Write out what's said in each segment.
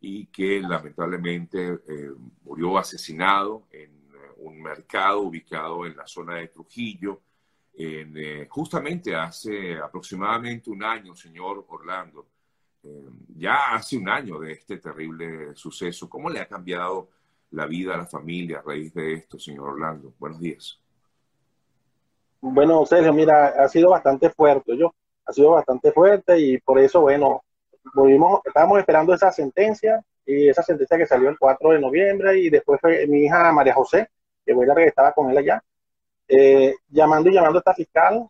y que lamentablemente eh, murió asesinado en un mercado ubicado en la zona de Trujillo, en, justamente hace aproximadamente un año, señor Orlando. ya hace un año de este terrible suceso. ¿Cómo le ha cambiado la vida a la familia a raíz de esto, señor Orlando? Buenos días. Bueno, Sergio, mira, ha sido bastante fuerte, yo, ha sido bastante fuerte y por eso, bueno, volvimos, estábamos esperando esa sentencia y esa sentencia que salió el 4 de noviembre y después fue mi hija María José, que fue la que estaba con él allá, eh, llamando y llamando a esta fiscal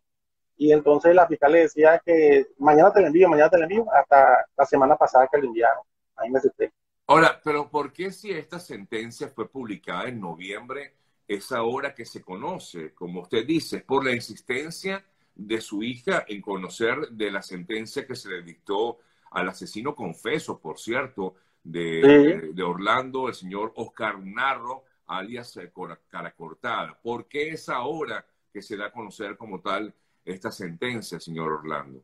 y entonces la fiscal le decía que mañana te la envío, mañana te la envío, hasta la semana pasada que le enviaron. Ahí me asusté. Ahora, pero ¿por qué si esta sentencia fue publicada en noviembre, es ahora que se conoce, como usted dice, por la insistencia de su hija en conocer de la sentencia que se le dictó al asesino confeso, por cierto, de, Orlando, el señor Oscar Narro, alias eh, Cara Cortada. ¿Por qué es ahora que se da a conocer como tal esta sentencia, señor Orlando?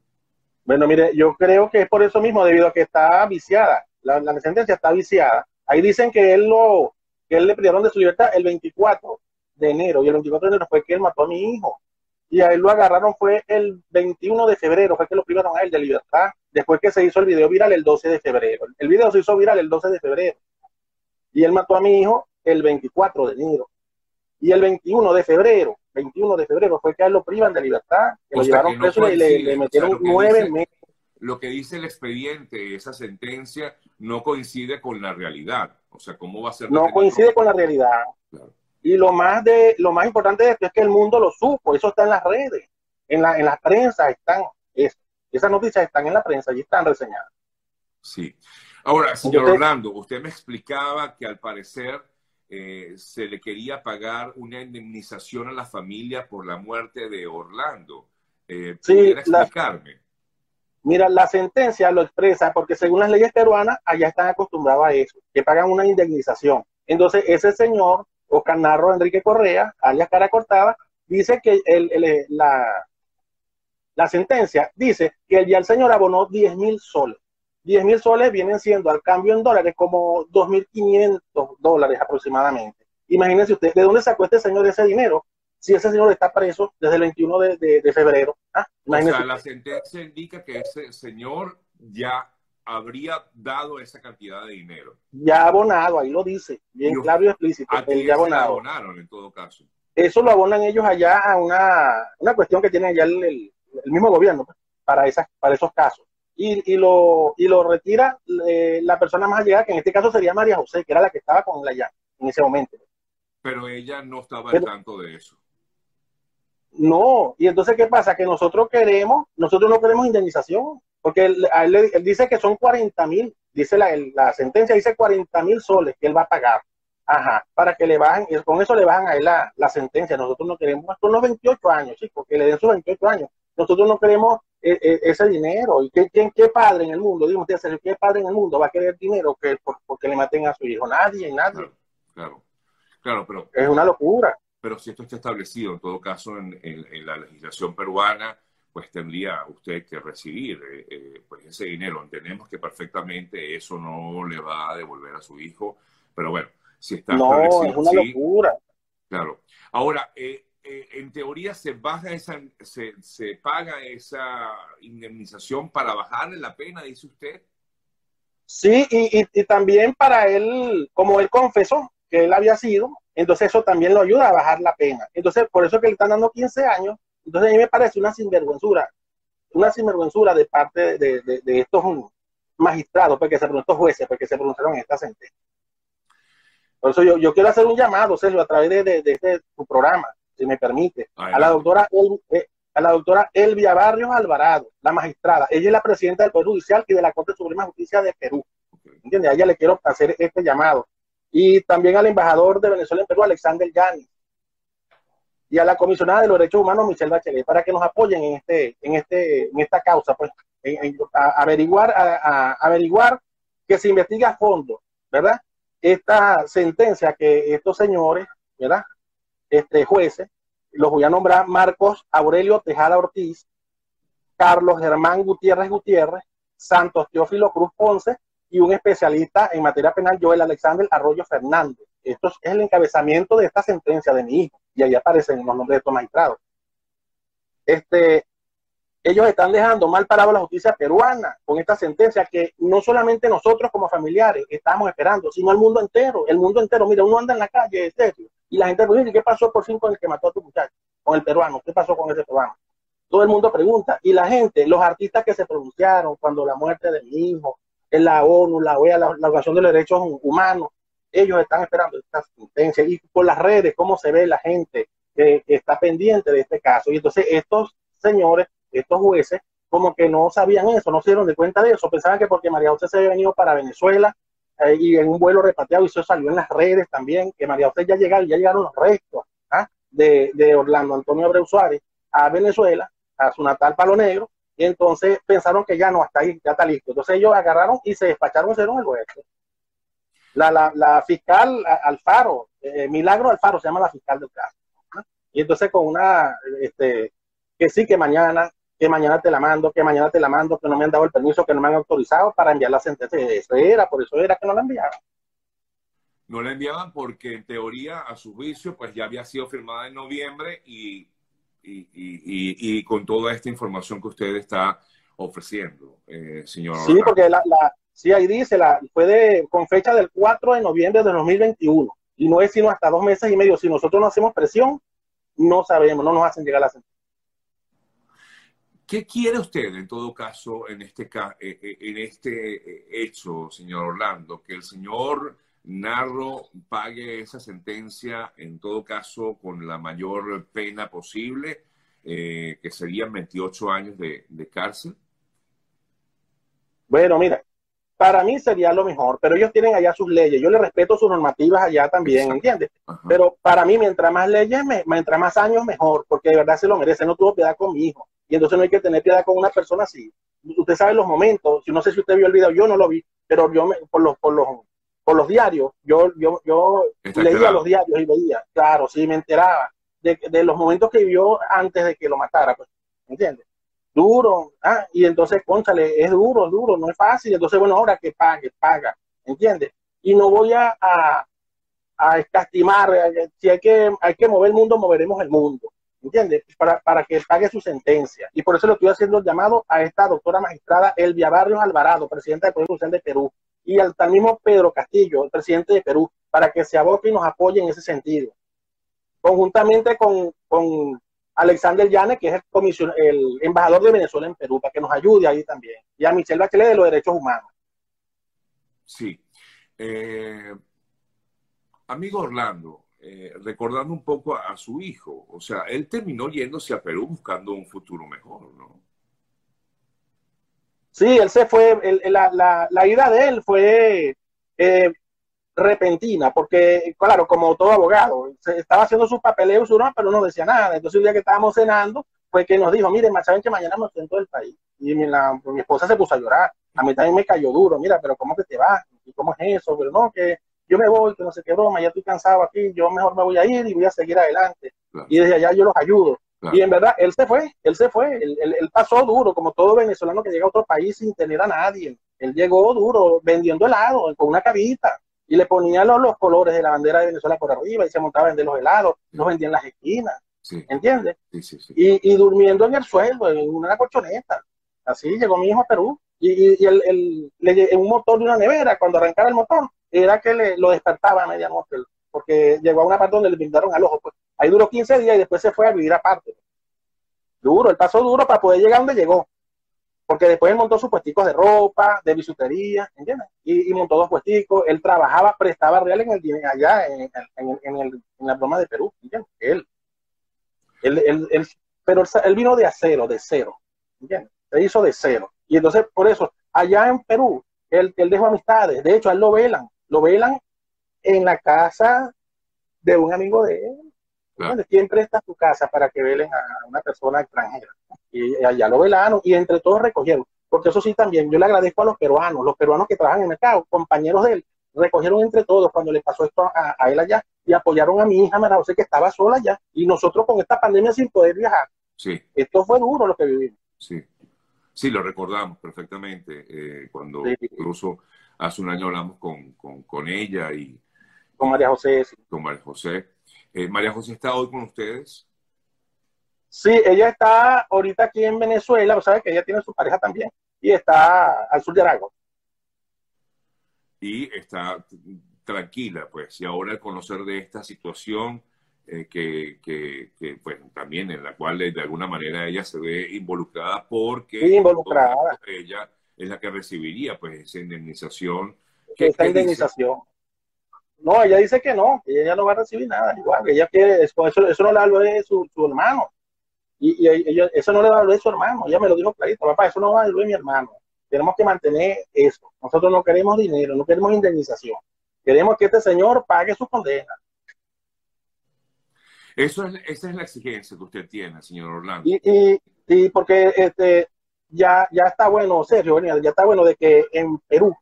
Bueno, mire, yo creo que es por eso mismo, debido a que está viciada, la, la sentencia está viciada. Ahí dicen que él lo, que él le pidieron de su libertad el 24 de enero, y el 24 de enero fue que él mató a mi hijo. Y a él lo agarraron fue el 21 de febrero, fue que lo privaron a él de libertad, después que se hizo el video viral el 12 de febrero. El video se hizo viral el 12 de febrero. Y él mató a mi hijo el 24 de enero. Y el 21 de febrero, 21 de febrero fue que a él lo privan de libertad, que lo llevaron preso y le, metieron nueve meses. Lo que dice el expediente, esa sentencia, no coincide con la realidad. O sea, ¿cómo va a ser? No coincide con la realidad. Y lo más, de, lo más importante de esto es que el mundo lo supo, eso está en las redes, en la, en la prensa están, esas noticias están en la prensa y están reseñadas. Sí. Ahora, señor Orlando, usted me explicaba que al parecer eh, se le quería pagar una indemnización a la familia por la muerte de Orlando. Eh, sí, explicarme? mira, la sentencia lo expresa porque según las leyes peruanas, allá están acostumbrados a eso, que pagan una indemnización. Entonces, ese señor Oscar Narro Enrique Correa, alias Cara Cortada, dice que el, la, la sentencia dice que el día el señor abonó 10 mil soles. 10 mil soles vienen siendo al cambio en dólares como 2.500 dólares aproximadamente. Imagínense usted, ¿de dónde sacó este señor ese dinero? Si ese señor está preso desde el 21 de, febrero. ¿ah? O sea, la sentencia indica que ese señor ya habría dado esa cantidad de dinero. Ya abonado, ahí lo dice, bien claro y explícito. ya abonado. abonaron en todo caso. Eso lo abonan ellos allá a una, una cuestión que tiene allá el, mismo gobierno pues, para, esas, para esos casos. Y, y, lo, y lo retira eh, la persona más allegada, que en este caso sería María José, que era la que estaba con él allá en ese momento. Pero ella no estaba al tanto de eso. No, y entonces, ¿qué pasa? Que nosotros queremos, nosotros no queremos indemnización, porque él, dice que son 40 mil, dice la, la, sentencia, dice 40 mil soles que él va a pagar. Ajá, para que le bajen, con eso le bajan a él la, la sentencia. Nosotros no queremos, son los 28 años, chicos, que le den sus 28 años. Nosotros no queremos eh, eh, ese dinero. ¿Y qué, qué, padre en el mundo, usted, qué padre en el mundo va a querer dinero que porque le maten a su hijo? Nadie, nadie. Claro, claro, pero... Es una locura. Pero si esto está establecido, en todo caso, en, en la legislación peruana, pues tendría usted que recibir eh, eh, pues ese dinero. Entendemos que perfectamente eso no le va a devolver a su hijo, pero bueno, si está no, es una locura. Claro. Ahora, eh, en teoría se baja esa, se, paga esa indemnización para bajarle la pena, dice usted. Sí, y, también para él, como él confesó que él había sido, entonces eso también lo ayuda a bajar la pena. Entonces, por eso que le están dando 15 años, entonces a mí me parece una sinvergüenzura, una sinvergüenzura de parte de, estos magistrados, porque se, estos jueces, porque se pronunciaron en esta sentencia. Por eso yo, quiero hacer un llamado, Sergio, a través de, este tu programa, si me permite, a la doctora eh, a la doctora Elvia Barrios Alvarado, la magistrada. Ella es la presidenta del Poder Judicial y de la Corte Suprema de Justicia de Perú. ¿Entiendes? A ella le quiero hacer este llamado. Y también al embajador de Venezuela en Perú, Alexander Yanis y a la comisionada de los derechos humanos, Michelle Bachelet, para que nos apoyen en este, en este, en esta causa, pues, a, averiguar, a, averiguar que se investigue a fondo, ¿verdad? Esta sentencia que estos señores, ¿verdad? Este jueces, los voy a nombrar Marcos Aurelio Tejada Ortiz, Carlos Germán Gutiérrez Gutiérrez, Santos Teófilo Cruz Ponce y un especialista en materia penal, Joel Alexander Arroyo Fernández. Esto es el encabezamiento de esta sentencia de mi hijo, y ahí aparecen los nombres de estos magistrados. Este, ellos están dejando mal parado la justicia peruana con esta sentencia que no solamente nosotros como familiares estamos esperando, sino el mundo entero, el mundo entero. Mira, uno anda en la calle, y la gente dice, ¿qué pasó por fin con el que mató a tu muchacho? Con el peruano, ¿qué pasó con ese peruano? Todo el mundo pregunta, y la gente, los artistas que se pronunciaron cuando la muerte de mi hijo, en la ONU, la OEA, la, Organización de los Derechos Humanos, ellos están esperando esta sentencia, y por las redes, cómo se ve la gente que, está pendiente de este caso. Y entonces estos señores, estos jueces, como que no sabían eso, no se dieron de cuenta de eso, pensaban que porque María José se había venido para Venezuela y en un vuelo repatriado, y eso salió en las redes también, que María José ya llegaron, ya llegaron los restos ¿ah? de, de, Orlando Antonio Abreu Suárez a Venezuela, a su natal Palo Negro, y entonces pensaron que ya no, hasta ahí, ya está listo. Entonces ellos agarraron y se despacharon, hicieron el vuelo. La, la, la fiscal Alfaro, eh, Milagro Alfaro se llama la fiscal del caso. Y entonces con una, este, que sí, que mañana, que mañana te la mando, que mañana te la mando, que no me han dado el permiso, que no me han autorizado para enviar la sentencia. Eso era, por eso era que no la enviaban. No la enviaban porque en teoría, a su juicio, pues ya había sido firmada en noviembre y, y, y, y con toda esta información que usted está ofreciendo, eh, señor. Sí, porque la, la, sí, ahí dice, la, fue de, con fecha del 4 de noviembre de 2021 y no es sino hasta dos meses y medio. Si nosotros no hacemos presión, no sabemos, no nos hacen llegar la sentencia. ¿Qué quiere usted en todo caso en este, eh, eh, en este eh, hecho, señor Orlando? Que el señor Narro pague esa sentencia en todo caso con la mayor pena posible, que serían 28 años de, de cárcel. Bueno, mira, para mí sería lo mejor, pero ellos tienen allá sus leyes, yo les respeto sus normativas allá también, ¿entiendes? Pero para mí, mientras más leyes, mientras más años, mejor, porque de verdad se lo merece, no tuvo piedad con mi hijo, y entonces no hay que tener piedad con una persona así. Usted sabe los momentos, si no sé si usted vio el video, yo no lo vi, pero yo por los, por los, por los diarios, yo, yo, yo leía los diarios y veía, claro, sí, me enteraba de, de los momentos que vio antes de que lo matara, pues, ¿entiendes? duro, ah, y entonces, conchale, es duro, duro, no es fácil, entonces, bueno, ahora que pague, paga, ¿entiendes? Y no voy a, a, a escastimar, eh, si hay que, hay que mover el mundo, moveremos el mundo, ¿entiendes? Para, para que pague su sentencia. Y por eso le estoy haciendo el llamado a esta doctora magistrada Elvia Barrios Alvarado, presidenta del Poder Judicial de Perú, y al, al mismo Pedro Castillo, el presidente de Perú, para que se aboque y nos apoye en ese sentido. Conjuntamente con, con Alexander Llanes, que es el, el embajador de Venezuela en Perú, para que nos ayude ahí también. Y a Michelle Bachelet de los Derechos Humanos. Sí. Eh, amigo Orlando, eh, recordando un poco a, su hijo, o sea, él terminó yéndose a Perú buscando un futuro mejor, ¿no? Sí, él se fue, la, la, la, ida de él fue eh, repentina, porque, claro, como todo abogado, se estaba haciendo sus papeleos, pero no decía nada. Entonces, un día que estábamos cenando, fue que nos dijo, miren, saben que mañana me siento del país. Y mi, la, mi, esposa se puso a llorar. A mí también me cayó duro. Mira, pero ¿cómo que te vas? ¿Y cómo es eso? Pero no, que yo me voy, que no sé qué broma, ya estoy cansado aquí, yo mejor me voy a ir y voy a seguir adelante. Y desde allá yo los ayudo. Y en verdad, él se fue, él se fue, él, él, él, pasó duro, como todo venezolano que llega a otro país sin tener a nadie. Él llegó duro, vendiendo helado, con una cabita y le ponían los, los, colores de la bandera de Venezuela por arriba y se montaba a vender los helados, los vendían en las esquinas, sí. ¿entiendes? Sí, y, y, durmiendo en el suelo, en una colchoneta. Así llegó mi hijo a Perú y, y el, el, le, un motor de una nevera, cuando arrancaba el motor, era que le, lo despertaba a medianoche, porque llegó a una parte donde le pintaron al ojo. Pues. Ahí duró 15 días y después se fue a vivir aparte. Duro, el paso duro para poder llegar donde llegó porque después él montó sus puesticos de ropa, de bisutería, ¿entiendes? Y, montó dos puesticos, él trabajaba, prestaba real en el allá en, en, en, el, en la broma de Perú, ¿entiendes? Él, él, él, pero él vino de acero, de cero, ¿entiendes? Se hizo de cero. Y entonces, por eso, allá en Perú, él, él dejó amistades, de hecho, él lo velan, lo velan en la casa de un amigo de él, Claro. ¿Quién presta su casa para que velen a una persona extranjera? Y allá lo velaron y entre todos recogieron. Porque eso sí también, yo le agradezco a los peruanos, los peruanos que trabajan en el mercado, compañeros de él, recogieron entre todos cuando le pasó esto a, a él allá y apoyaron a mi hija Mara José que estaba sola allá y nosotros con esta pandemia sin poder viajar. Sí. Esto fue duro lo que vivimos. Sí. Sí, lo recordamos perfectamente eh, cuando sí. incluso hace un año hablamos con, con, ella y... Con María José. Con María José. Eh, María José está hoy con ustedes. Sí, ella está ahorita aquí en Venezuela, sabes que ella tiene su pareja también, y está al sur de Aragón. Y está tranquila, pues, y ahora al conocer de esta situación, eh, que, que, pues, también en la cual de alguna manera ella se ve involucrada porque involucrada. ella es la que recibiría pues esa indemnización. Esa indemnización. No, ella dice que no, que ella no va a recibir nada, igual, que ella quiere, eso, eso no le habló de su, su hermano, y, y eso no le habló de su hermano, ella me lo dijo clarito, papá, eso no va a de mi hermano, tenemos que mantener eso, nosotros no queremos dinero, no queremos indemnización, queremos que este señor pague su condena. Eso es, esa es la exigencia que usted tiene, señor Orlando. Y, y, y porque este, ya, ya está bueno, Sergio, ya está bueno de que en Perú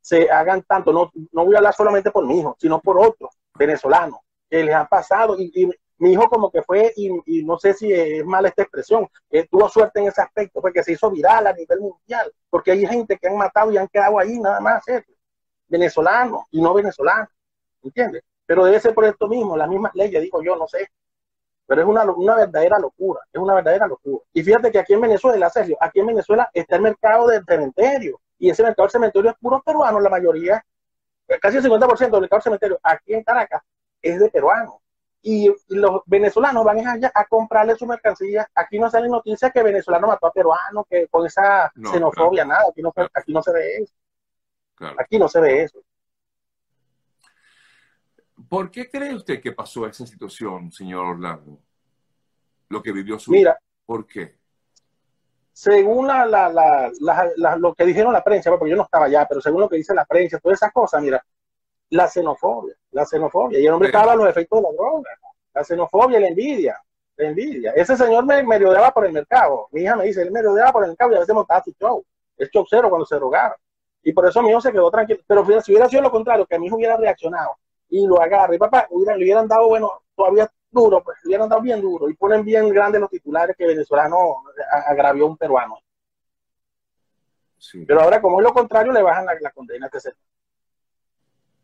se hagan tanto, no, no voy a hablar solamente por mi hijo, sino por otros venezolanos que les han pasado. Y, mi hijo como que fue, y, no sé si es mala esta expresión, tuvo suerte en ese aspecto, porque se hizo viral a nivel mundial, porque hay gente que han matado y han quedado ahí nada más, Sergio, venezolanos y no venezolanos, ¿entiendes? Pero debe ser por esto mismo, las mismas leyes, digo yo, no sé, pero es una, una verdadera locura, es una verdadera locura. Y fíjate que aquí en Venezuela, Sergio, aquí en Venezuela está el mercado del cementerio, y ese mercado del cementerio es puro peruano, la mayoría, casi el 50% del mercado del cementerio aquí en Caracas es de peruanos. Y, los venezolanos van allá a comprarle su mercancía. Aquí no salen noticias que venezolano mató a peruano, que con esa xenofobia, nada, aquí no, aquí no se ve eso. Aquí no se ve eso. ¿Por qué cree usted que pasó esa situación, señor Orlando? Lo que vivió su Mira, ¿Por qué? Según la, la, lo que dijeron la prensa, porque yo no estaba allá, pero según lo que dice la prensa, todas esas cosas, mira, la xenofobia, la xenofobia. Y el hombre estaba los efectos de la droga, la xenofobia y la envidia, la envidia. Ese señor me, me rodeaba por el mercado. Mi hija me dice, él me rodeaba por el mercado y a veces montaba su show. Es show cero cuando se drogaba. Y por eso mi hijo se quedó tranquilo. Pero si hubiera sido lo contrario, que mi hijo hubiera reaccionado y lo agarra. Y papá, le hubieran dado, bueno, todavía duro, pues, le hubieran dado bien duro. Y ponen bien grandes los titulares que venezolano agravió a un peruano. Sí. Pero ahora, como es lo contrario, le bajan la, condena que se.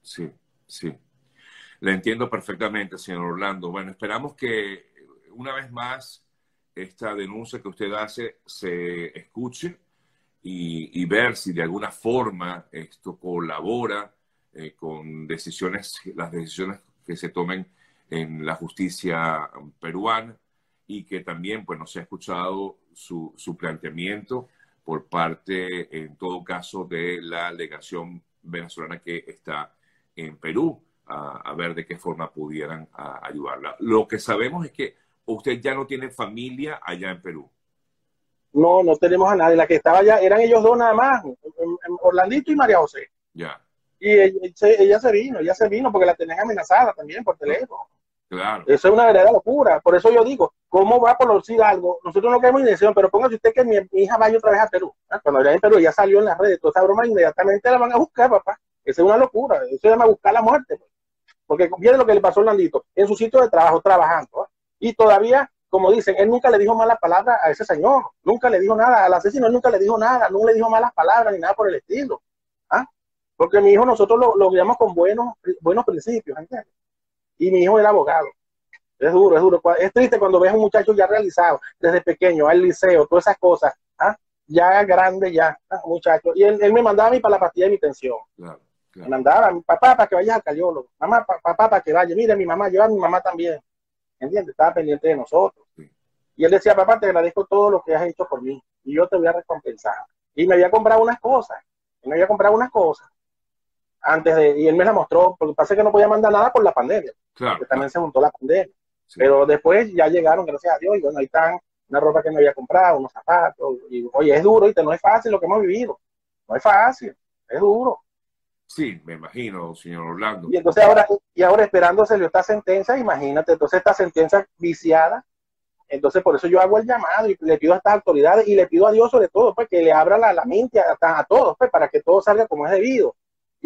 Sí, sí. Le entiendo perfectamente, señor Orlando. Bueno, esperamos que una vez más esta denuncia que usted hace se escuche y, y ver si de alguna forma esto colabora eh, con decisiones, las decisiones que se tomen en la justicia peruana y que también pues, no se ha escuchado su, su planteamiento por parte, en todo caso, de la delegación venezolana que está en Perú, a, ver de qué forma pudieran ayudarla. Lo que sabemos es que usted ya no tiene familia allá en Perú. No, no tenemos a nadie. La que estaba allá eran ellos dos nada más, Orlandito y María José. Ya. Y ella, se vino, ella se vino porque la tenían amenazada también por teléfono. Claro. Eso es una verdadera locura. Por eso yo digo, ¿cómo va a producir algo? Nosotros no queremos intención, pero póngase usted que mi, hija vaya otra vez a Perú. Cuando ella en Perú ya salió en las redes, toda esa broma, inmediatamente la van a buscar, papá. Eso es una locura. Eso se llama buscar la muerte. Pues. Porque viene lo que le pasó a Orlandito, en su sitio de trabajo, trabajando. ¿ah? Y todavía, como dicen, él nunca le dijo malas palabras a ese señor. Nunca le dijo nada. Al asesino él nunca le dijo nada. Nunca le dijo malas palabras ni nada por el estilo. Porque mi hijo nosotros lo, lo guiamos con buenos, buenos principios, ¿entiendes? Y mi hijo era abogado. Es duro, es duro. Es triste cuando ves a un muchacho ya realizado, desde pequeño, al liceo, todas esas cosas, ¿ah? ya grande, ya, ¿ah? muchacho. Y él, me mandaba a mí para la pastilla de mi pensión. Claro, Me mandaba, papá, para que vayas al cardiólogo. Mamá, papá, para que vaya. Mire, mi mamá, lleva a mi mamá también. ¿Entiendes? Estaba pendiente de nosotros. Y él decía, papá, te agradezco todo lo que has hecho por mí. Y yo te voy a recompensar. Y me había comprado unas cosas. Y me había comprado unas cosas antes de, y él me la mostró, porque pasa que no podía mandar nada por la pandemia, claro, también se montó la pandemia. Pero después ya llegaron, gracias a Dios, y bueno, ahí están una ropa que me había comprado, unos zapatos, y oye, es duro, y no es fácil lo que hemos vivido, no es fácil, es duro. Sí, me imagino, señor Orlando. Y entonces ahora, y ahora esperándose esta sentencia, imagínate, entonces esta sentencia viciada, entonces por eso yo hago el llamado y le pido a estas autoridades y le pido a Dios sobre todo, pues que le abra la, la mente a, a, todos, pues para que todo salga como es debido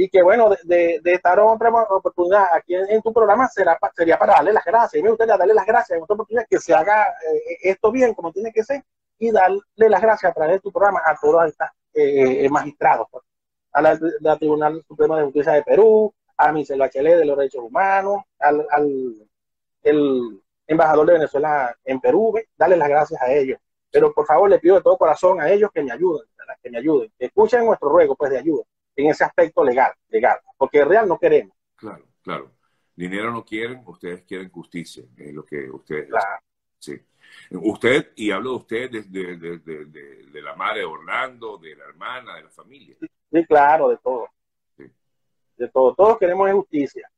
y que bueno, de, de, esta otra oportunidad aquí en, tu programa será, sería para darle las gracias. Y me gustaría darle las gracias en otra oportunidad que se haga eh, esto bien como tiene que ser y darle las gracias a través de tu programa a todos estos eh, eh, magistrados. Pues. a la, Tribunal Supremo de Justicia de Perú, a Michelle Bachelet de los Derechos Humanos, al, el embajador de Venezuela en Perú, darle las gracias a ellos. Pero por favor le pido de todo corazón a ellos que me ayuden, que me ayuden, que escuchen nuestro ruego pues de ayuda en ese aspecto legal, legal, porque real no queremos. Claro, claro. Dinero no quieren, ustedes quieren justicia, es lo que ustedes... Sí. Usted, y hablo de usted desde de, la madre de Orlando, de la hermana, de la familia. Sí, claro, de todo. De todo. Todos queremos justicia.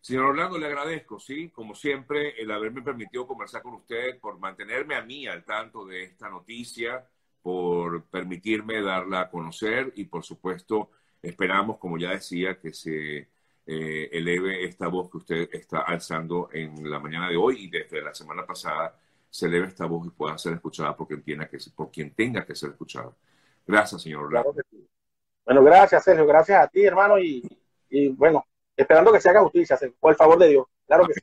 Señor Orlando, le agradezco, sí, como siempre, el haberme permitido conversar con usted, por mantenerme a mí al tanto de esta noticia, por permitirme darla a conocer y, por supuesto, esperamos, como ya decía, que se eh, eleve esta voz que usted está alzando en la mañana de hoy y desde la semana pasada se eleve esta voz y pueda ser escuchada por quien, tenga que, por quien tenga que ser escuchada. Gracias, señor Orlando. Bueno, gracias, Sergio. Gracias a ti, hermano. Y, y bueno, esperando que se haga justicia, por el favor de Dios. Claro que sí.